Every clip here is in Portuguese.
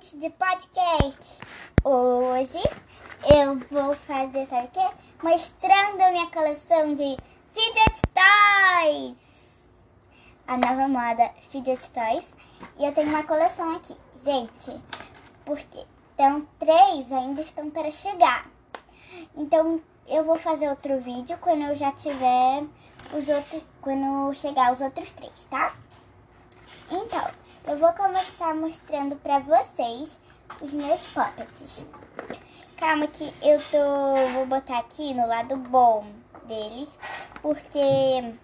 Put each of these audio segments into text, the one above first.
ouvintes de podcast! Hoje eu vou fazer, sabe o quê? Mostrando a minha coleção de Fidget Toys! A nova moda Fidget Toys. E eu tenho uma coleção aqui, gente, porque então três ainda estão para chegar. Então eu vou fazer outro vídeo quando eu já tiver os outros, quando chegar os outros três, tá? Então, eu vou começar mostrando pra vocês os meus poppets. Calma que eu tô... vou botar aqui no lado bom deles, porque...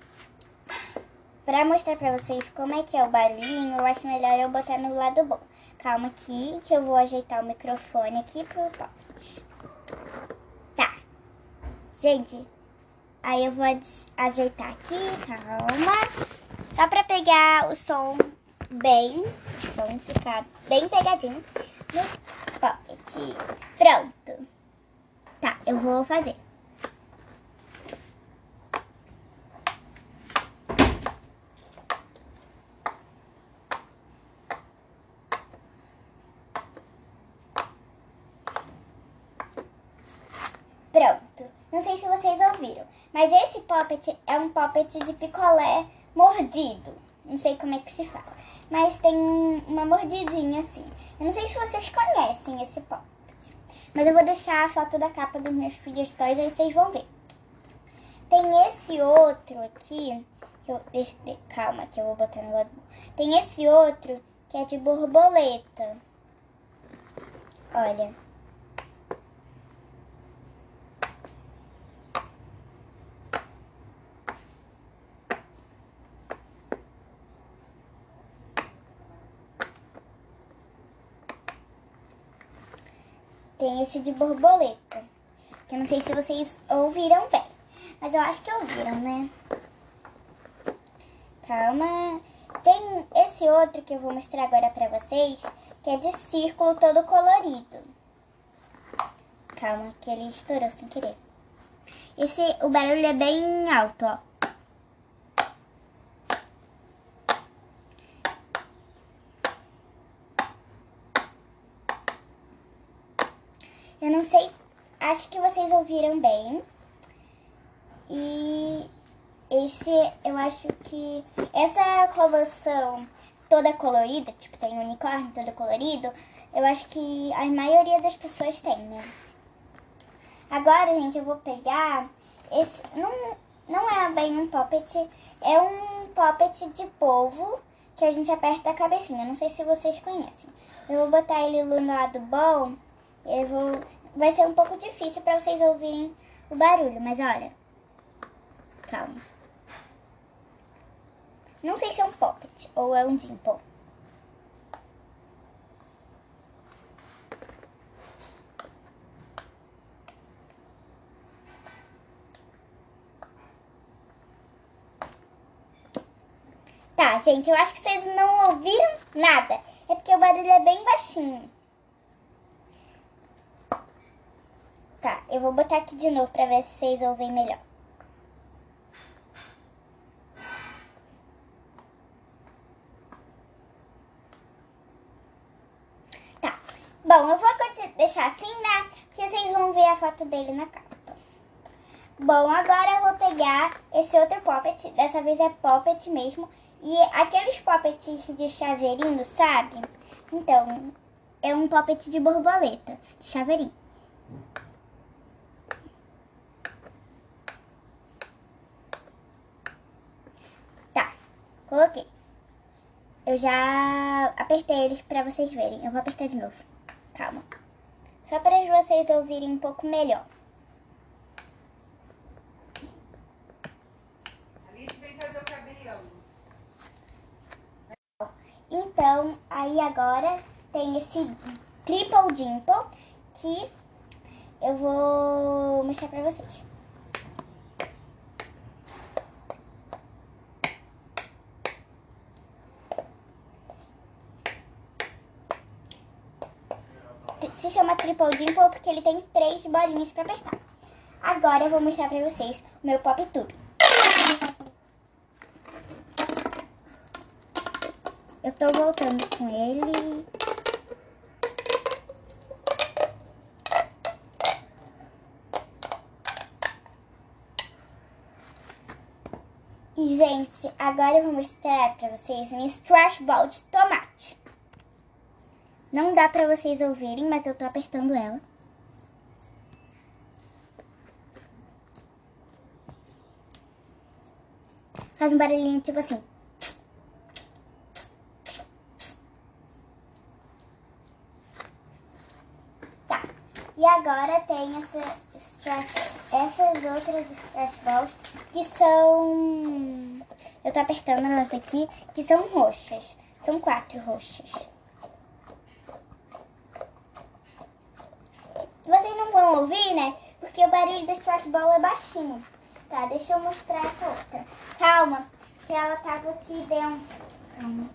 Pra mostrar pra vocês como é que é o barulhinho, eu acho melhor eu botar no lado bom. Calma aqui, que eu vou ajeitar o microfone aqui pro poppet. Tá. Gente, aí eu vou ajeitar aqui, calma. Só pra pegar o som bem, vamos ficar bem pegadinho no pocket. Pronto. Tá, eu vou fazer. Pronto. Não sei se vocês ouviram, mas esse poppet é um poppet de picolé mordido. Não sei como é que se fala mas tem uma mordidinha assim. Eu não sei se vocês conhecem esse poppet, mas eu vou deixar a foto da capa dos meus Fidget Toys, aí vocês vão ver. Tem esse outro aqui, que eu, deixa, calma que eu vou botar no lado. Tem esse outro que é de borboleta. Olha. Tem esse de borboleta. Que eu não sei se vocês ouviram bem. Mas eu acho que ouviram, né? Calma. Tem esse outro que eu vou mostrar agora pra vocês, que é de círculo todo colorido. Calma, que ele estourou sem querer. Esse, o barulho é bem alto, ó. Eu não sei, acho que vocês ouviram bem. E esse, eu acho que essa coleção toda colorida, tipo, tem unicórnio todo colorido, eu acho que a maioria das pessoas tem, né? Agora, gente, eu vou pegar esse, não, não é bem um poppet, é um poppet de polvo que a gente aperta a cabecinha, não sei se vocês conhecem. Eu vou botar ele no lado bom eu vou... Vai ser um pouco difícil para vocês ouvirem o barulho, mas olha. Calma. Não sei se é um poppet ou é um dimple. Tá, gente, eu acho que vocês não ouviram nada. É porque o barulho é bem baixinho. Tá, eu vou botar aqui de novo pra ver se vocês ouvem melhor. Tá, bom, eu vou deixar assim, né? Porque vocês vão ver a foto dele na capa. Bom, agora eu vou pegar esse outro poppet, dessa vez é poppet mesmo. E aqueles poppets de chaveirinho, sabe? Então, é um poppet de borboleta, de chaveirinho. Coloquei. Eu já apertei eles pra vocês verem. Eu vou apertar de novo. Calma. Só para vocês ouvirem um pouco melhor. Então, aí agora tem esse triple dimple que eu vou mostrar pra vocês. É chama Triple Dimple porque ele tem três bolinhas para apertar. Agora eu vou mostrar para vocês o meu Pop Tube. Eu tô voltando com ele. E, gente, agora eu vou mostrar pra vocês minhas trash balls não dá pra vocês ouvirem, mas eu tô apertando ela. Faz um barulhinho tipo assim. Tá. E agora tem essa essas outras stretch balls que são... Eu tô apertando elas aqui, que são roxas. São quatro roxas. Não vão ouvir, né? Porque o barulho da stretch ball é baixinho. Tá, deixa eu mostrar essa outra. Calma, que ela tava aqui dentro. Calma.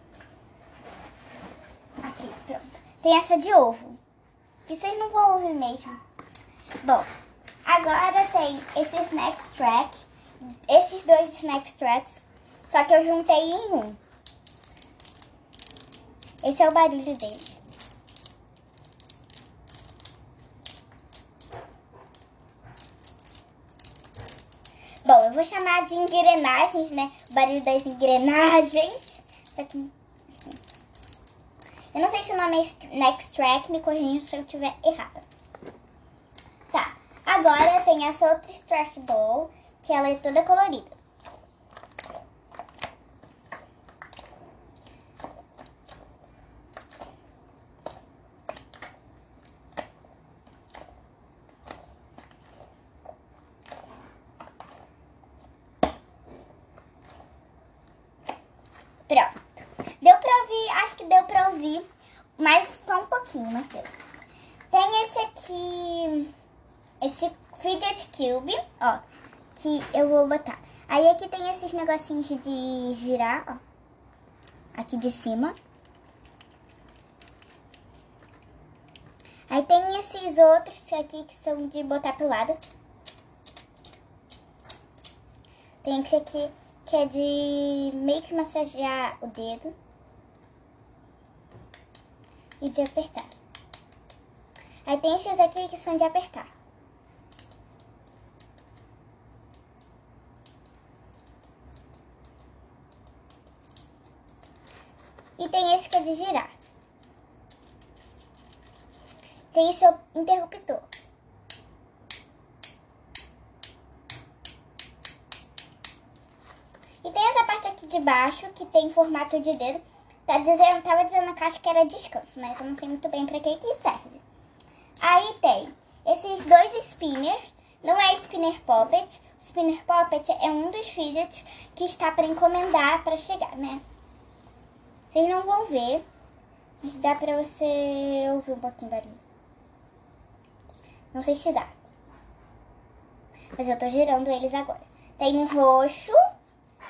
Aqui, pronto. Tem essa de ovo. Que vocês não vão ouvir mesmo. Bom, agora tem esse snack track. Esses dois snack tracks. Só que eu juntei em um. Esse é o barulho deles. Bom, eu vou chamar de engrenagens, né? O barulho das engrenagens. Só que, assim. Eu não sei se o nome é Next Track, me corrija se eu estiver errada. Tá, agora tem essa outra Trash Ball, que ela é toda colorida. Pronto. Deu pra ouvir, acho que deu pra ouvir, mas só um pouquinho, mas. Tem esse aqui, esse fidget cube, ó, que eu vou botar. Aí aqui tem esses negocinhos de girar, ó, aqui de cima. Aí tem esses outros aqui que são de botar pro lado. Tem esse aqui que é de meio que massagear o dedo e de apertar. Aí tem esses aqui que são de apertar. E tem esse que é de girar. Tem esse interruptor. E tem essa parte aqui de baixo, que tem formato de dedo. Tá dizendo, tava dizendo na caixa que era descanso, mas eu não sei muito bem pra que que serve. Aí tem esses dois spinners. Não é spinner poppet. O spinner poppet é um dos fidgets que está para encomendar para chegar, né? Vocês não vão ver, mas dá pra você ouvir um pouquinho barulho. Não sei se dá. Mas eu tô girando eles agora. Tem um roxo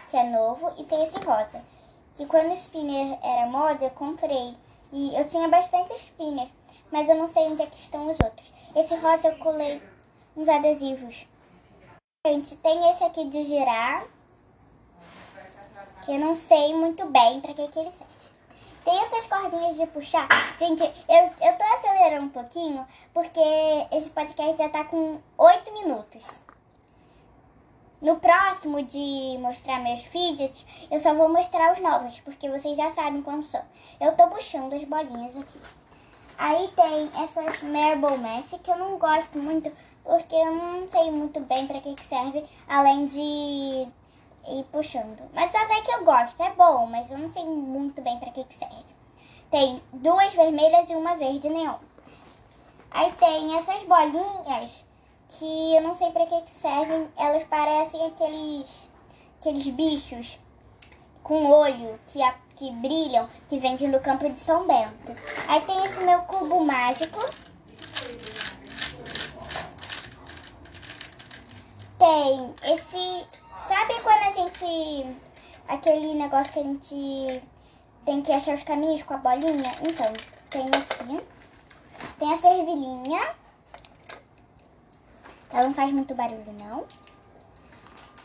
que é novo, e tem esse rosa. Que quando o spinner era moda, eu comprei. E eu tinha bastante spinner, mas eu não sei onde é que estão os outros. Esse rosa eu colei uns adesivos. Gente, tem esse aqui de girar, que eu não sei muito bem pra que, que ele serve. Tem essas cordinhas de puxar. Gente, eu, eu tô acelerando um pouquinho, porque esse podcast já tá com 8 minutos. No próximo de mostrar meus fidgets, eu só vou mostrar os novos, porque vocês já sabem como são. Eu tô puxando as bolinhas aqui. Aí tem essas Marble Mesh, que eu não gosto muito, porque eu não sei muito bem para que, que serve, além de ir puxando. Mas até que eu gosto, é bom, mas eu não sei muito bem para que, que serve. Tem duas vermelhas e uma verde neon. Aí tem essas bolinhas que eu não sei para que, que servem. Elas parecem aqueles, aqueles bichos com olho que, a, que brilham, que vendem no campo de São Bento. Aí tem esse meu cubo mágico. Tem esse... Sabe quando a gente... Aquele negócio que a gente tem que achar os caminhos com a bolinha? Então, tem aqui. Tem a servilhinha. Ela não faz muito barulho, não.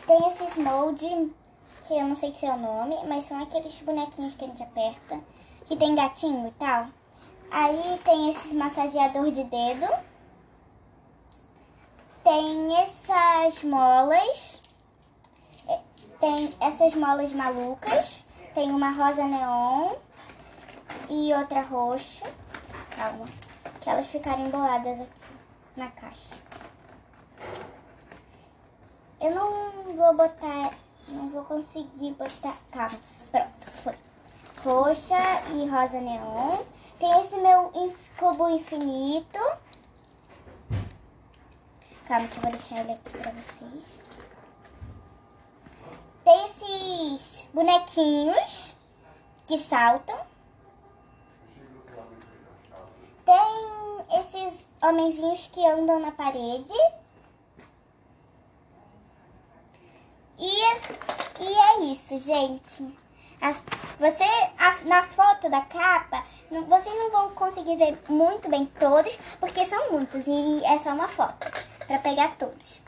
Tem esses molde, que eu não sei se é o nome, mas são aqueles bonequinhos que a gente aperta, que tem gatinho e tal. Aí tem esses massageador de dedo. Tem essas molas. tem essas molas malucas. Tem uma rosa neon e outra roxa. Calma. Que elas ficaram emboladas aqui na caixa. Eu não vou botar. Não vou conseguir botar. Calma. Pronto, foi. Roxa e rosa neon. Tem esse meu cubo infinito. Calma que eu vou deixar ele aqui pra vocês. Tem esses bonequinhos que saltam. Tem esses homenzinhos que andam na parede. E, e é isso, gente. As, você, a, na foto da capa, não, vocês não vão conseguir ver muito bem todos, porque são muitos e é só uma foto para pegar todos.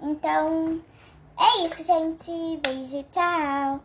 Então, é isso, gente. Beijo, tchau.